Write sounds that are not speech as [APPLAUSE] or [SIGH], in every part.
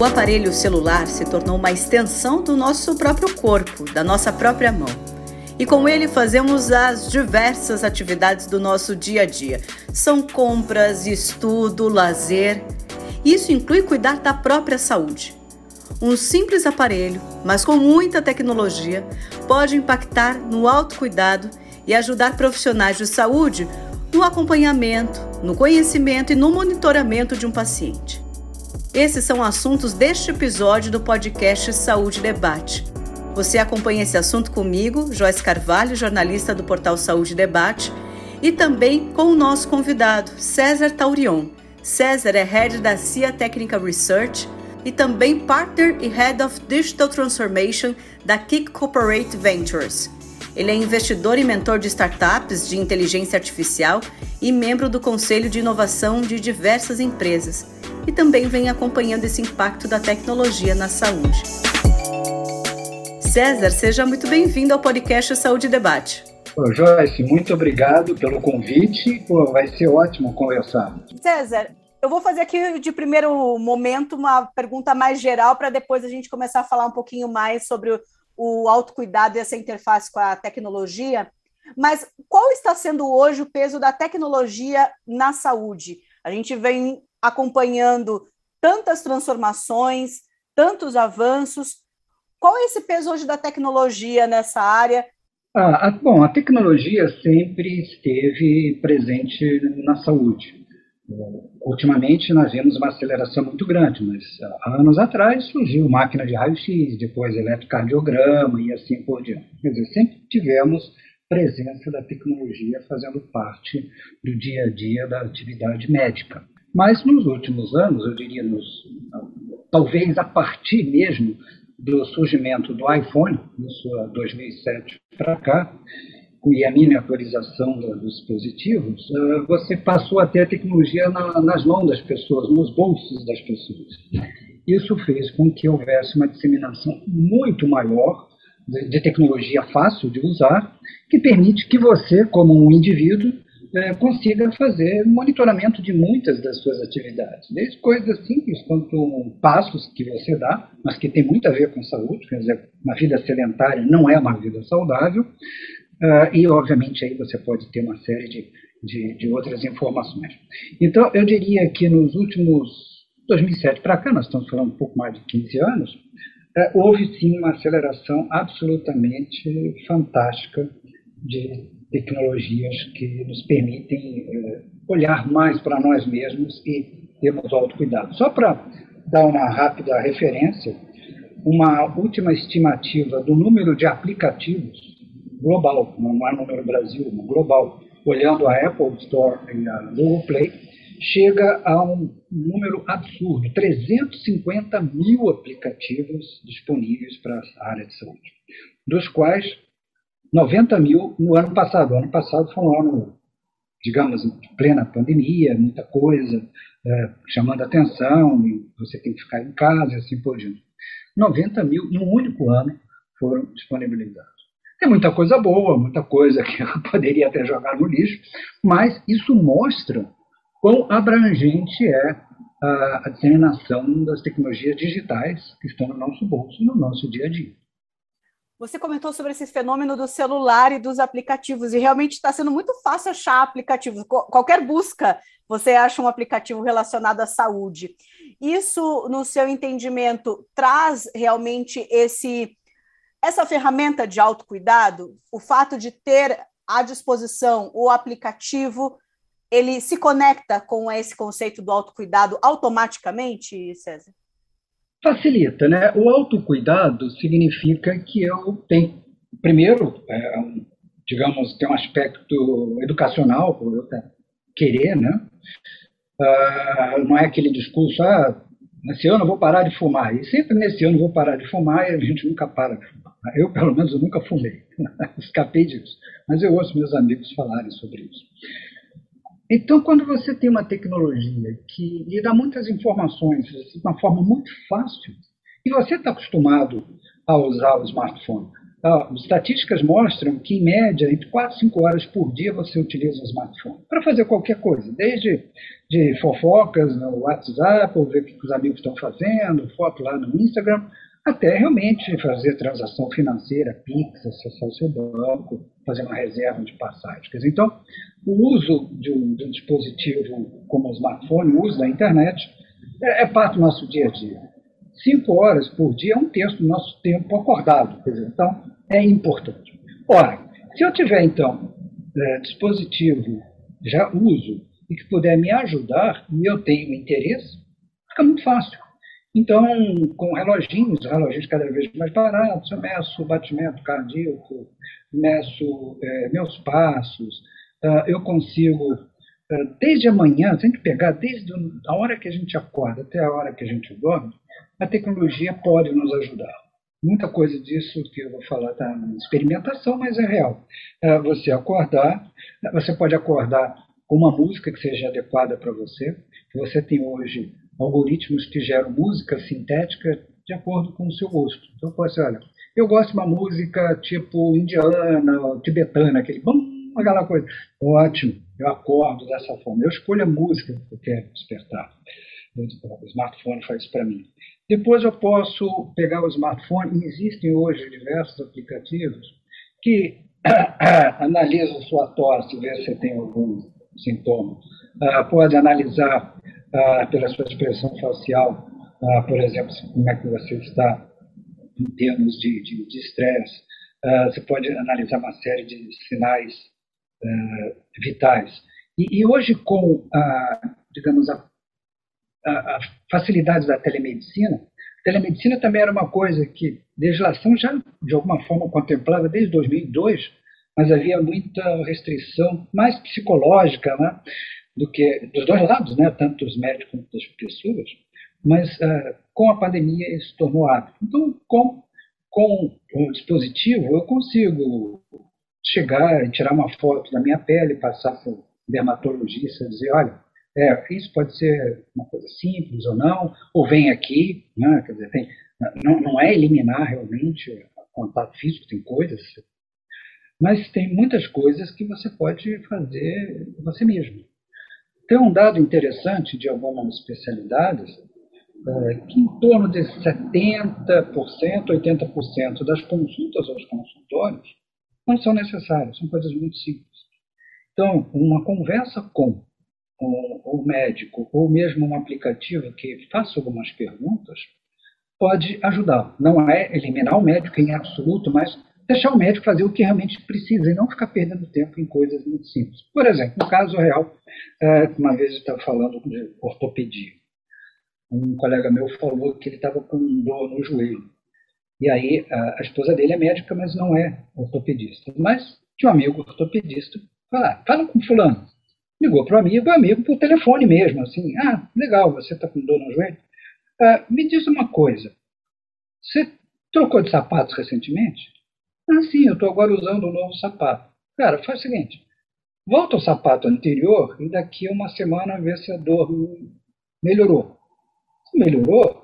O aparelho celular se tornou uma extensão do nosso próprio corpo, da nossa própria mão. E com ele fazemos as diversas atividades do nosso dia a dia. São compras, estudo, lazer. Isso inclui cuidar da própria saúde. Um simples aparelho, mas com muita tecnologia, pode impactar no autocuidado e ajudar profissionais de saúde no acompanhamento, no conhecimento e no monitoramento de um paciente. Esses são assuntos deste episódio do podcast Saúde Debate. Você acompanha esse assunto comigo, Joyce Carvalho, jornalista do portal Saúde Debate, e também com o nosso convidado, César Taurion. César é head da CIA Technical Research e também partner e head of Digital Transformation da Kick Corporate Ventures. Ele é investidor e mentor de startups de inteligência artificial e membro do conselho de inovação de diversas empresas. E também vem acompanhando esse impacto da tecnologia na saúde. César, seja muito bem-vindo ao podcast Saúde e Debate. Ô, Joyce, muito obrigado pelo convite. Pô, vai ser ótimo conversar. César, eu vou fazer aqui de primeiro momento uma pergunta mais geral para depois a gente começar a falar um pouquinho mais sobre o, o autocuidado e essa interface com a tecnologia. Mas qual está sendo hoje o peso da tecnologia na saúde? A gente vem acompanhando tantas transformações, tantos avanços. Qual é esse peso hoje da tecnologia nessa área? Ah, a, bom, a tecnologia sempre esteve presente na saúde. Ultimamente nós vemos uma aceleração muito grande, mas há anos atrás surgiu máquina de raio-x, depois eletrocardiograma e assim por diante. Quer dizer, sempre tivemos presença da tecnologia fazendo parte do dia a dia da atividade médica. Mas nos últimos anos, eu diria, nos, talvez a partir mesmo do surgimento do iPhone, isso 2007 para cá, e a miniaturização dos dispositivos, eh, você passou a ter a tecnologia nas mãos das pessoas, nos bolsos das pessoas. Isso fez com que houvesse uma disseminação muito maior de tecnologia fácil de usar, que permite que você, como um indivíduo, é, consiga fazer monitoramento de muitas das suas atividades, desde coisas simples quanto passos que você dá, mas que tem muito a ver com saúde, quer dizer, uma vida sedentária não é uma vida saudável, uh, e obviamente aí você pode ter uma série de, de, de, outras informações. Então, eu diria que nos últimos 2007 para cá, nós estamos falando um pouco mais de 15 anos, uh, houve sim uma aceleração absolutamente fantástica de tecnologias que nos permitem eh, olhar mais para nós mesmos e termos autocuidado. Só para dar uma rápida referência, uma última estimativa do número de aplicativos global, não é número Brasil, mas global, olhando a Apple Store e a Google Play, chega a um número absurdo, 350 mil aplicativos disponíveis para a área de saúde, dos quais 90 mil no ano passado. O ano passado foi um ano, digamos, em plena pandemia, muita coisa é, chamando atenção, você tem que ficar em casa e assim por diante. 90 mil um único ano foram disponibilizados. Tem muita coisa boa, muita coisa que eu [LAUGHS] poderia até jogar no lixo, mas isso mostra quão abrangente é a, a disseminação das tecnologias digitais que estão no nosso bolso, no nosso dia a dia. Você comentou sobre esse fenômeno do celular e dos aplicativos, e realmente está sendo muito fácil achar aplicativos. Qualquer busca, você acha um aplicativo relacionado à saúde. Isso, no seu entendimento, traz realmente esse essa ferramenta de autocuidado, o fato de ter à disposição o aplicativo, ele se conecta com esse conceito do autocuidado automaticamente, César? Facilita, né? O autocuidado significa que eu tenho, primeiro, é, digamos, tem um aspecto educacional, por eu querer, né? Ah, não é aquele discurso, ah, nesse ano eu vou parar de fumar. E sempre nesse ano eu vou parar de fumar e a gente nunca para de fumar. Eu, pelo menos, eu nunca fumei. [LAUGHS] Escapei disso. Mas eu ouço meus amigos falarem sobre isso. Então, quando você tem uma tecnologia que lhe dá muitas informações de uma forma muito fácil, e você está acostumado a usar o smartphone ah, estatísticas mostram que, em média, entre 4 e 5 horas por dia você utiliza o smartphone para fazer qualquer coisa, desde de fofocas no WhatsApp, ou ver o que os amigos estão fazendo, foto lá no Instagram, até realmente fazer transação financeira, Pix, acessar o seu banco, fazer uma reserva de passagens. Então, o uso de um, de um dispositivo como o smartphone, o uso da internet, é, é parte do nosso dia a dia cinco horas por dia é um terço do nosso tempo acordado. Dizer, então, é importante. Ora, se eu tiver, então, é, dispositivo, já uso, e que puder me ajudar, e eu tenho interesse, fica muito fácil. Então, com reloginhos, reloginhos cada vez mais baratos, eu meço o batimento cardíaco, meço é, meus passos, uh, eu consigo, uh, desde amanhã, tem que pegar desde a hora que a gente acorda até a hora que a gente dorme, a tecnologia pode nos ajudar. Muita coisa disso que eu vou falar está na experimentação, mas é real. É você acordar, você pode acordar com uma música que seja adequada para você. Você tem hoje algoritmos que geram música sintética de acordo com o seu gosto. Então, você olha, eu gosto de uma música tipo indiana, tibetana, aquele bum, aquela coisa. Ótimo, eu acordo dessa forma. Eu escolho a música que eu quero despertar. O smartphone faz isso para mim. Depois eu posso pegar o smartphone, existem hoje diversos aplicativos que [COUGHS] analisam sua tosse, ver se tem algum sintoma. Uh, pode analisar uh, pela sua expressão facial, uh, por exemplo, como é que você está em termos de estresse. você pode analisar uma série de sinais vitais. E, e, hoje, com, digamos, a a, a facilidade da telemedicina, a telemedicina também era uma coisa que a legislação já, de alguma forma, contemplava desde 2002, mas havia muita restrição, mais psicológica, né, do que dos dois lados, né, tanto dos médicos quanto das pessoas, mas uh, com a pandemia isso tornou hábito. Então, com, com o dispositivo, eu consigo chegar e tirar uma foto da minha pele, passar para o dermatologista e dizer, olha, é, isso pode ser uma coisa simples ou não, ou vem aqui, né? Quer dizer, tem, não, não é eliminar realmente o contato físico, tem coisas, mas tem muitas coisas que você pode fazer você mesmo. Tem um dado interessante de algumas especialidades é, que em torno de 70%, 80% das consultas aos consultórios não são necessárias, são coisas muito simples. Então, uma conversa com o, médico, ou mesmo um aplicativo que faça algumas perguntas, pode ajudar. Não é eliminar o médico em absoluto, mas deixar o médico fazer o que realmente precisa e não ficar perdendo tempo em coisas muito simples. Por exemplo, no caso real, é, uma vez eu estava falando de ortopedia. Um colega meu falou que ele estava com dor no joelho. E aí a esposa dele é médica, mas não é ortopedista. Mas tinha um amigo ortopedista. Fala, fala com fulano. Ligou para o amigo, o amigo por telefone mesmo, assim, ah, legal, você está com dor no joelho. Ah, me diz uma coisa, você trocou de sapatos recentemente? Ah, sim, eu estou agora usando um novo sapato. Cara, faz o seguinte, volta ao sapato anterior e daqui a uma semana vê se a dor melhorou. Melhorou,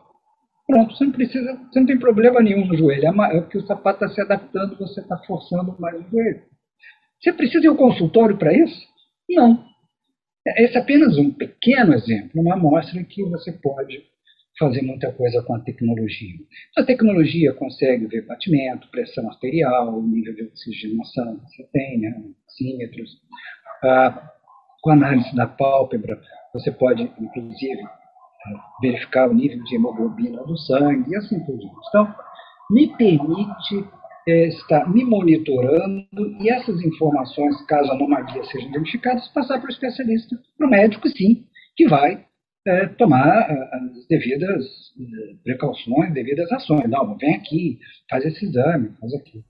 pronto, você não precisa, você não tem problema nenhum no joelho, é, é porque o sapato está se adaptando, você está forçando mais o joelho. Você precisa ir ao consultório para isso? Não. Esse é apenas um pequeno exemplo, uma amostra que você pode fazer muita coisa com a tecnologia. A tecnologia consegue ver batimento, pressão arterial, nível de oxigenação que você tem, né, oxímetros. Ah, com análise da pálpebra, você pode, inclusive, verificar o nível de hemoglobina do sangue e assim por diante. Então, me permite é, está me monitorando e essas informações, caso anomalias sejam identificadas, passar para o especialista, para o médico, sim, que vai é, tomar as devidas é, precauções, devidas ações. Não, vem aqui, faz esse exame, faz aquilo.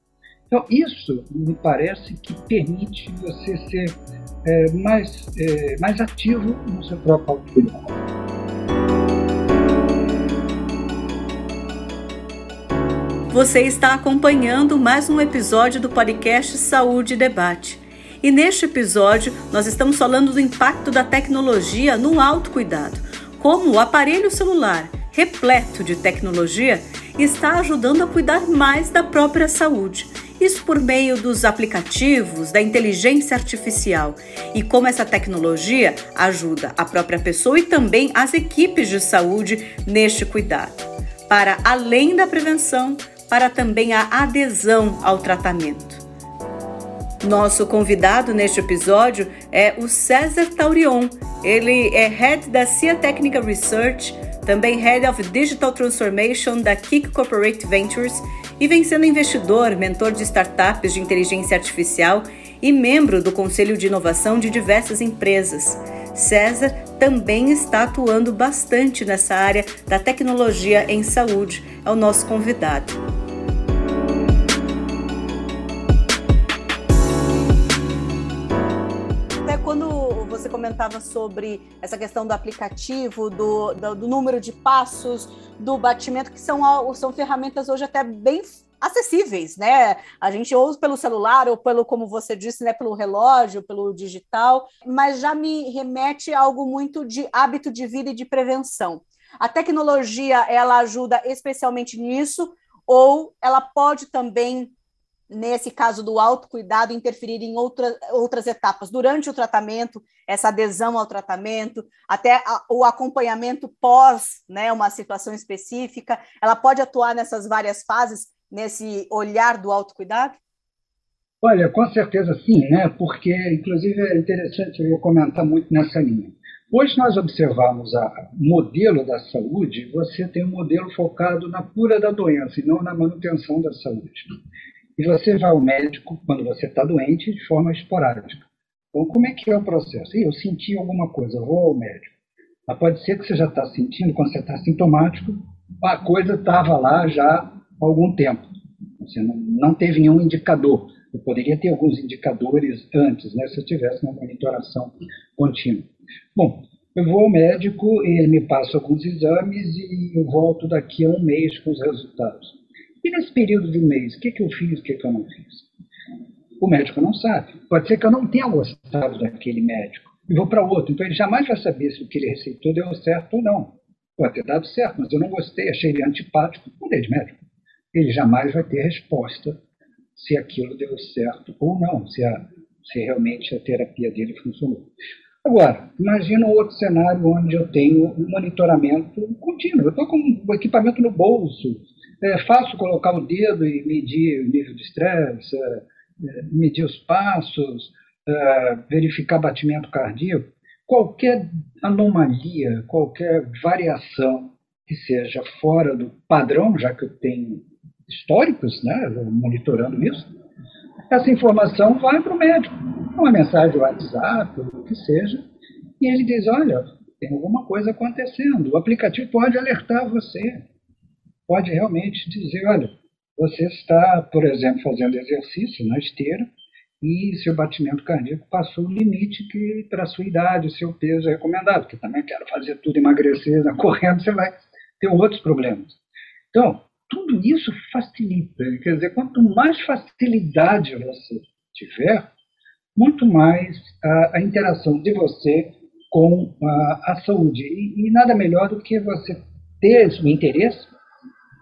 Então, isso me parece que permite você ser é, mais, é, mais ativo no seu próprio autocuidado. Você está acompanhando mais um episódio do podcast Saúde e Debate. E neste episódio, nós estamos falando do impacto da tecnologia no autocuidado. Como o aparelho celular, repleto de tecnologia, está ajudando a cuidar mais da própria saúde Isso por meio dos aplicativos, da inteligência artificial e como essa tecnologia ajuda a própria pessoa e também as equipes de saúde neste cuidado, para além da prevenção, para também a adesão ao tratamento. Nosso convidado neste episódio é o César Taurion. Ele é Head da CIA Technical Research, também Head of Digital Transformation da Kick Corporate Ventures e vem sendo investidor, mentor de startups de inteligência artificial e membro do Conselho de Inovação de diversas empresas. César também está atuando bastante nessa área da tecnologia em saúde. É o nosso convidado. comentava sobre essa questão do aplicativo, do, do, do número de passos, do batimento, que são, são ferramentas hoje até bem acessíveis, né? A gente ouve pelo celular ou pelo, como você disse, né, pelo relógio, pelo digital, mas já me remete a algo muito de hábito de vida e de prevenção. A tecnologia, ela ajuda especialmente nisso ou ela pode também nesse caso do autocuidado, interferir em outra, outras etapas, durante o tratamento, essa adesão ao tratamento, até a, o acompanhamento pós né, uma situação específica, ela pode atuar nessas várias fases, nesse olhar do autocuidado? Olha, com certeza sim, né? porque, inclusive, é interessante eu comentar muito nessa linha. Hoje nós observamos o modelo da saúde, você tem um modelo focado na cura da doença e não na manutenção da saúde. E você vai ao médico quando você está doente de forma esporádica. Então, como é que é o processo? Eu senti alguma coisa, vou ao médico. Mas pode ser que você já está sentindo, quando você está sintomático, a coisa estava lá já algum tempo. Você não, não teve nenhum indicador. Eu poderia ter alguns indicadores antes, né, se eu tivesse uma monitoração contínua. Bom, eu vou ao médico, ele me passa alguns exames e eu volto daqui a um mês com os resultados. E nesse período de um mês, o que, que eu fiz, o que, que eu não fiz? O médico não sabe. Pode ser que eu não tenha gostado daquele médico e vou para outro. Então ele jamais vai saber se o que ele receitou deu certo ou não. Pode ter dado certo, mas eu não gostei, achei ele antipático, mudei de médico. Ele jamais vai ter resposta se aquilo deu certo ou não, se, a, se realmente a terapia dele funcionou. Agora, imagina um outro cenário onde eu tenho um monitoramento contínuo. Eu estou com o equipamento no bolso, é fácil colocar o dedo e medir o nível de estresse, é, é, medir os passos, é, verificar batimento cardíaco. Qualquer anomalia, qualquer variação que seja fora do padrão, já que eu tenho históricos, né, monitorando isso, essa informação vai para o médico. Uma mensagem WhatsApp, o que seja, e ele diz: olha, tem alguma coisa acontecendo. O aplicativo pode alertar você pode realmente dizer, olha, você está, por exemplo, fazendo exercício na esteira e seu batimento cardíaco passou o limite que para a sua idade, o seu peso é recomendado, porque também quero fazer tudo emagrecer, [LAUGHS] correndo você vai ter outros problemas. Então, tudo isso facilita, quer dizer, quanto mais facilidade você tiver, muito mais a, a interação de você com a, a saúde. E, e, nada melhor do que você ter o interesse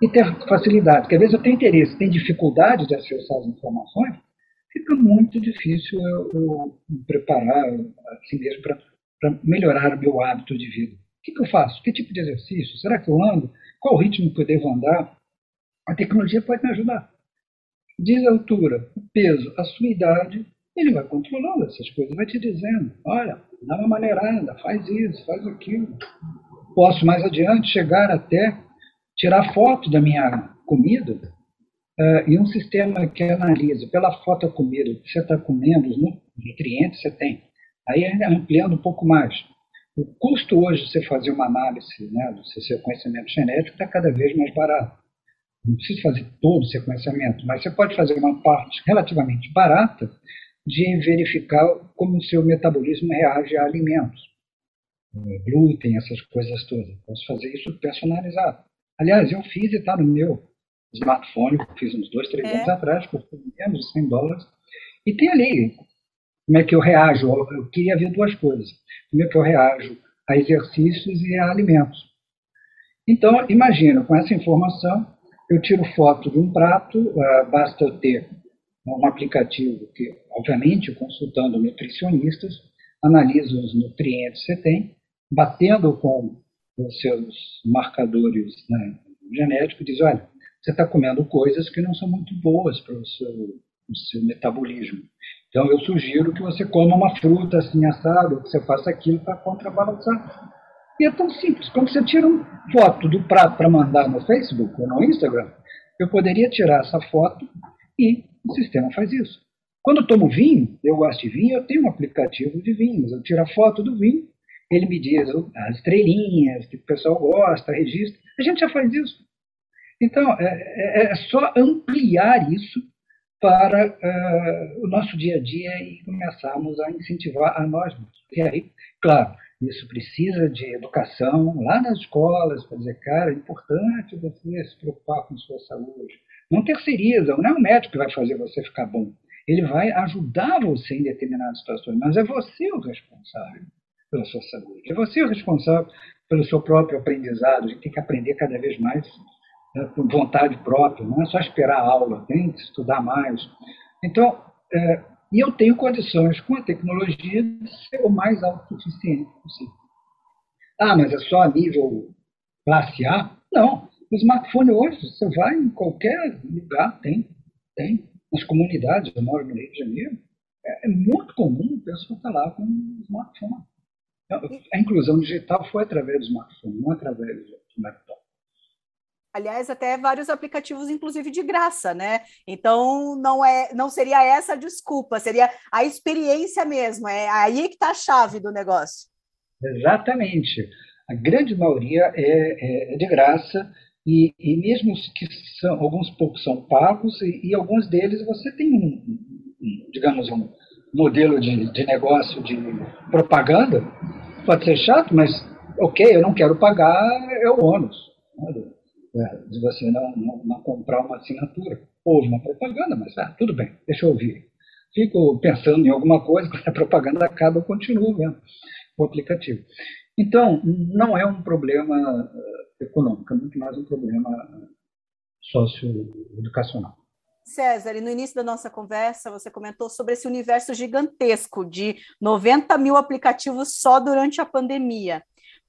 e ter facilidade. Porque às vezes eu tenho interesse, tenho dificuldade de acessar as informações, fica muito difícil eu, eu me preparar assim mesmo para melhorar o meu hábito de vida. O que, que eu faço? Que tipo de exercício? Será que eu ando? Qual ritmo que eu devo andar? A tecnologia pode me ajudar. Diz a altura, o peso, a sua idade, ele vai controlando essas coisas, vai te dizendo, olha, dá uma maneirada, faz isso, faz aquilo. Posso mais adiante chegar até tirar foto da minha comida uh, e um sistema que analisa pela foto da comida que você está comendo, os nutrientes que você tem. Aí ampliando um pouco mais. O custo hoje de você fazer uma análise né, do seu sequenciamento genético está cada vez mais barato. Não precisa fazer todo o sequenciamento, mas você pode fazer uma parte relativamente barata de verificar como o seu metabolismo reage a alimentos. Glúten, essas coisas todas. Posso fazer isso personalizado. Aliás, eu fiz e está no meu smartphone, fiz uns dois, três é. anos atrás, por menos de 100 dólares. E tem ali como é que eu reajo. Eu queria ver duas coisas. Como é que eu reajo a exercícios e a alimentos. Então, imagina, com essa informação, eu tiro foto de um prato, uh, basta eu ter um aplicativo que, obviamente, consultando nutricionistas, analisa os nutrientes que você tem, batendo com os seus marcadores né, genéticos, diz, olha, você está comendo coisas que não são muito boas para o seu, seu metabolismo. Então, eu sugiro que você coma uma fruta assim assada, que você faça aquilo para contrabalançar. E é tão simples. Quando você tira uma foto do prato para mandar no Facebook ou no Instagram, eu poderia tirar essa foto e o sistema faz isso. Quando eu tomo vinho, eu gosto de vinho, eu tenho um aplicativo de vinhos. Eu tiro a foto do vinho, ele me diz as estrelinhas que o pessoal gosta, registra. A gente já faz isso. Então, é, é, é só ampliar isso para uh, o nosso dia a dia e começarmos a incentivar a nós mesmos. E aí, claro, isso precisa de educação lá nas escolas, para dizer, cara, é importante você se preocupar com sua saúde. Não terceiriza, não é o médico que vai fazer você ficar bom. Ele vai ajudar você em determinadas situações, mas é você o responsável pela sua saúde. É você o responsável pelo seu próprio aprendizado. A gente tem que aprender cada vez mais né, com vontade própria, não é só esperar a aula, tem que estudar mais. Então, é, e eu tenho condições com a tecnologia de ser o mais autossuficiente possível. Ah, mas é só a nível classe A? Não. O smartphone hoje, você vai em qualquer lugar, tem. Tem. Nas comunidades, eu moro no Rio de Janeiro, é, é muito comum a pessoa estar lá com um smartphone. A inclusão digital foi através do smartphone, não através do laptop. Aliás, até vários aplicativos, inclusive de graça, né? Então não é, não seria essa a desculpa, seria a experiência mesmo. É aí que está a chave do negócio. Exatamente. A grande maioria é, é de graça e, e, mesmo que são alguns poucos são pagos e, e alguns deles você tem um, um digamos um modelo de, de negócio de propaganda pode ser chato, mas ok, eu não quero pagar é o ônus. De você não, não, não, comprar uma assinatura. Houve uma propaganda, mas ah, tudo bem, deixa eu ouvir. Fico pensando em alguma coisa, [LAUGHS] quando a propaganda acaba, eu continuo vendo o aplicativo. Então, não é um problema uh, econômico, é muito mais um problema socioeducacional. César, no início da nossa conversa, você comentou sobre esse universo gigantesco de 90 mil aplicativos só durante a pandemia.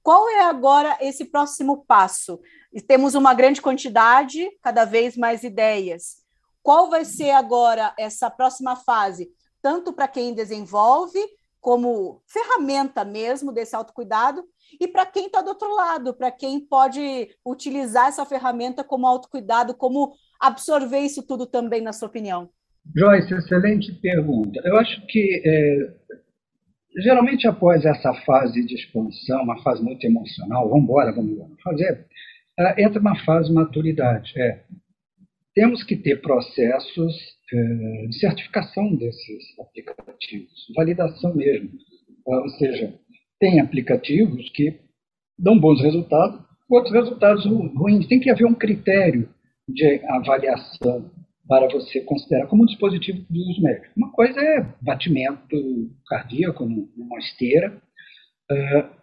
Qual é agora esse próximo passo? Temos uma grande quantidade, cada vez mais ideias. Qual vai ser agora essa próxima fase, tanto para quem desenvolve, como ferramenta mesmo desse autocuidado, e para quem está do outro lado, para quem pode utilizar essa ferramenta como autocuidado, como absorver isso tudo também, na sua opinião? Joyce, excelente pergunta. Eu acho que é, geralmente após essa fase de expansão, uma fase muito emocional, vamos embora, vamos fazer, uh, entra uma fase de maturidade. É, temos que ter processos uh, de certificação desses aplicativos, validação mesmo. Uh, ou seja, tem aplicativos que dão bons resultados, outros resultados ruins. Tem que haver um critério de avaliação para você considerar como um dispositivo de uso médico. Uma coisa é batimento cardíaco numa esteira. Uh,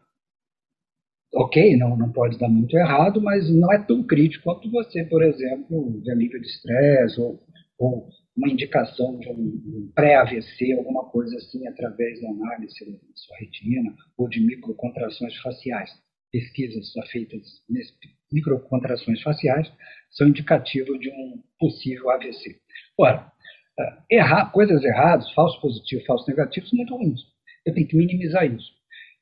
ok, não, não pode dar muito errado, mas não é tão crítico quanto você, por exemplo, de nível de estresse ou, ou, uma indicação de um, pré-AVC, alguma coisa assim, através da análise da sua retina ou de microcontrações faciais. Pesquisas feitas nesse microcontrações faciais são indicativos de um possível AVC. Ora, eh, errar, coisas erradas, falso positivo, falso negativo, são muito ruins. Eu tenho que minimizar isso.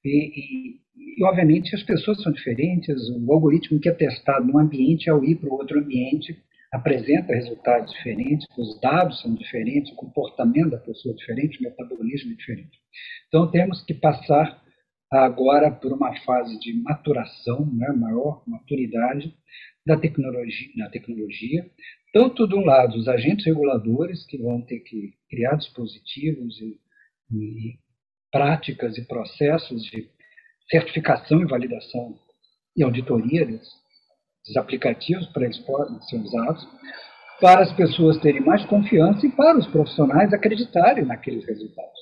E, e, e, obviamente, as pessoas são diferentes, o algoritmo que é testado num ambiente, ao ir para outro ambiente, apresenta resultados diferentes, os dados são diferentes, o comportamento da pessoa é diferente, o metabolismo é diferente. Então, temos que passar agora por uma fase de maturação, né, maior maturidade da tecnologia, da tecnologia, tanto de um lado os agentes reguladores que vão ter que criar dispositivos e, e práticas e processos de certificação e validação e auditoria desses aplicativos para eles podem ser usados, para as pessoas terem mais confiança e para os profissionais acreditarem naqueles resultados.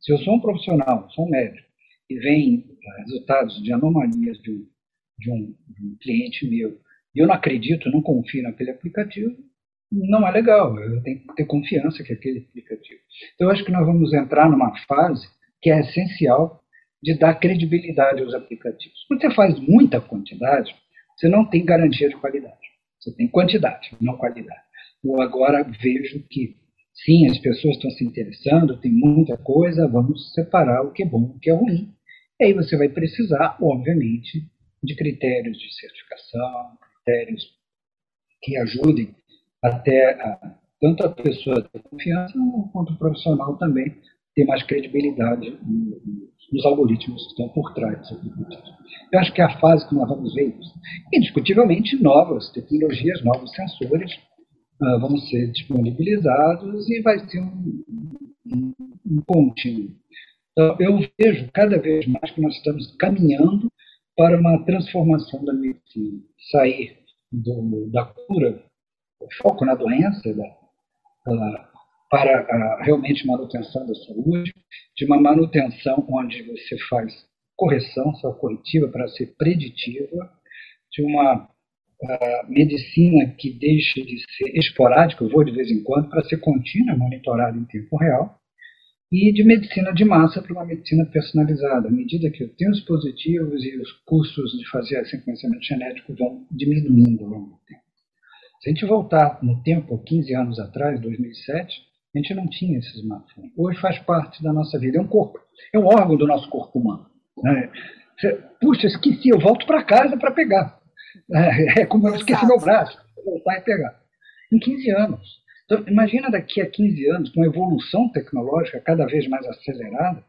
Se eu sou um profissional, sou um médico, e vem eh, resultados de anomalias de um, de um, de um cliente meu, e eu não acredito, não confio naquele aplicativo, não é legal. Eu tenho que ter confiança que aquele aplicativo. Então, eu acho que nós vamos entrar numa fase que é essencial de dar credibilidade aos aplicativos. Quando você faz muita quantidade, você não tem garantia de qualidade. Você tem quantidade, não qualidade. Eu agora vejo que, sim, as pessoas estão se interessando, tem muita coisa, vamos separar o que é bom e o que é ruim. E aí você vai precisar, obviamente, de critérios de certificação, critérios que ajudem até a, tanto a pessoa ter confiança quanto o profissional também ter mais credibilidade nos algoritmos que estão por trás aplicativos. Eu acho que é a fase que nós vamos ver isso. Indiscutivelmente, novas tecnologias, novos sensores uh, vão ser disponibilizados e vai ser um, um, um contínuo. Então, eu vejo cada vez mais que nós estamos caminhando para uma transformação da medicina, sair do, da cura, foco na doença, da, da, para a realmente manutenção da saúde, de uma manutenção onde você faz correção, só corretiva para ser preditiva, de uma uh, medicina que deixe de ser esporádica, eu vou de vez em quando, para ser contínua, monitorada em tempo real, e de medicina de massa para uma medicina personalizada. À medida que eu tenho os positivos e os custos de fazer sequenciamento genético vão diminuindo ao longo do tempo. Se a gente voltar no tempo, 15 anos atrás, 2007, a gente não tinha esse smartphone. Hoje faz parte da nossa vida. É um corpo, é um órgão do nosso corpo humano. Né? Puxa, esqueci, eu volto para casa para pegar. É, [LAUGHS] é, como eu esqueci meu braço, vou voltar e pegar. Em 15 anos. Então, imagina daqui a 15 anos, com a evolução tecnológica cada vez mais acelerada,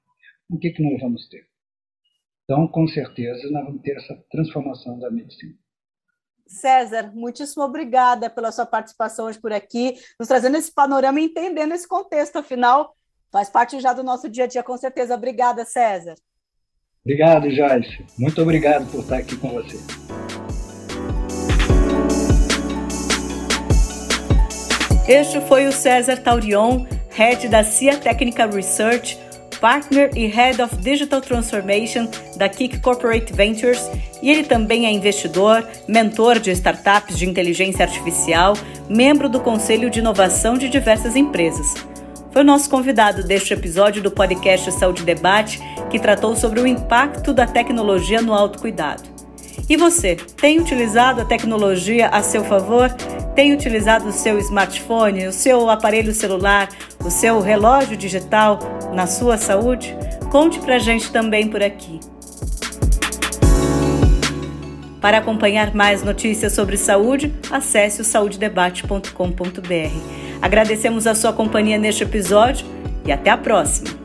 o que, que nós vamos ter? Então, com certeza, nós vamos ter essa transformação da medicina. César, muitíssimo obrigada pela sua participação hoje por aqui, nos trazendo esse panorama e entendendo esse contexto, afinal, faz parte já do nosso dia a dia, com certeza. Obrigada, César. Obrigado, Joyce. Muito obrigado por estar aqui com você. Este foi o César Taurion, Head da CIA Technical Research, Partner e Head of Digital Transformation da Kick Corporate Ventures, e ele também é investidor, mentor de startups de inteligência artificial, membro do Conselho de Inovação de diversas empresas. Foi o nosso convidado deste episódio do podcast Saúde Debate, que tratou sobre o impacto da tecnologia no autocuidado. E você, tem utilizado a tecnologia a seu favor? Tem utilizado o seu smartphone, o seu aparelho celular, o seu relógio digital na sua saúde? Conte pra gente também por aqui. Para acompanhar mais notícias sobre saúde, acesse o saudedebate.com.br. Agradecemos a sua companhia neste episódio e até a próxima!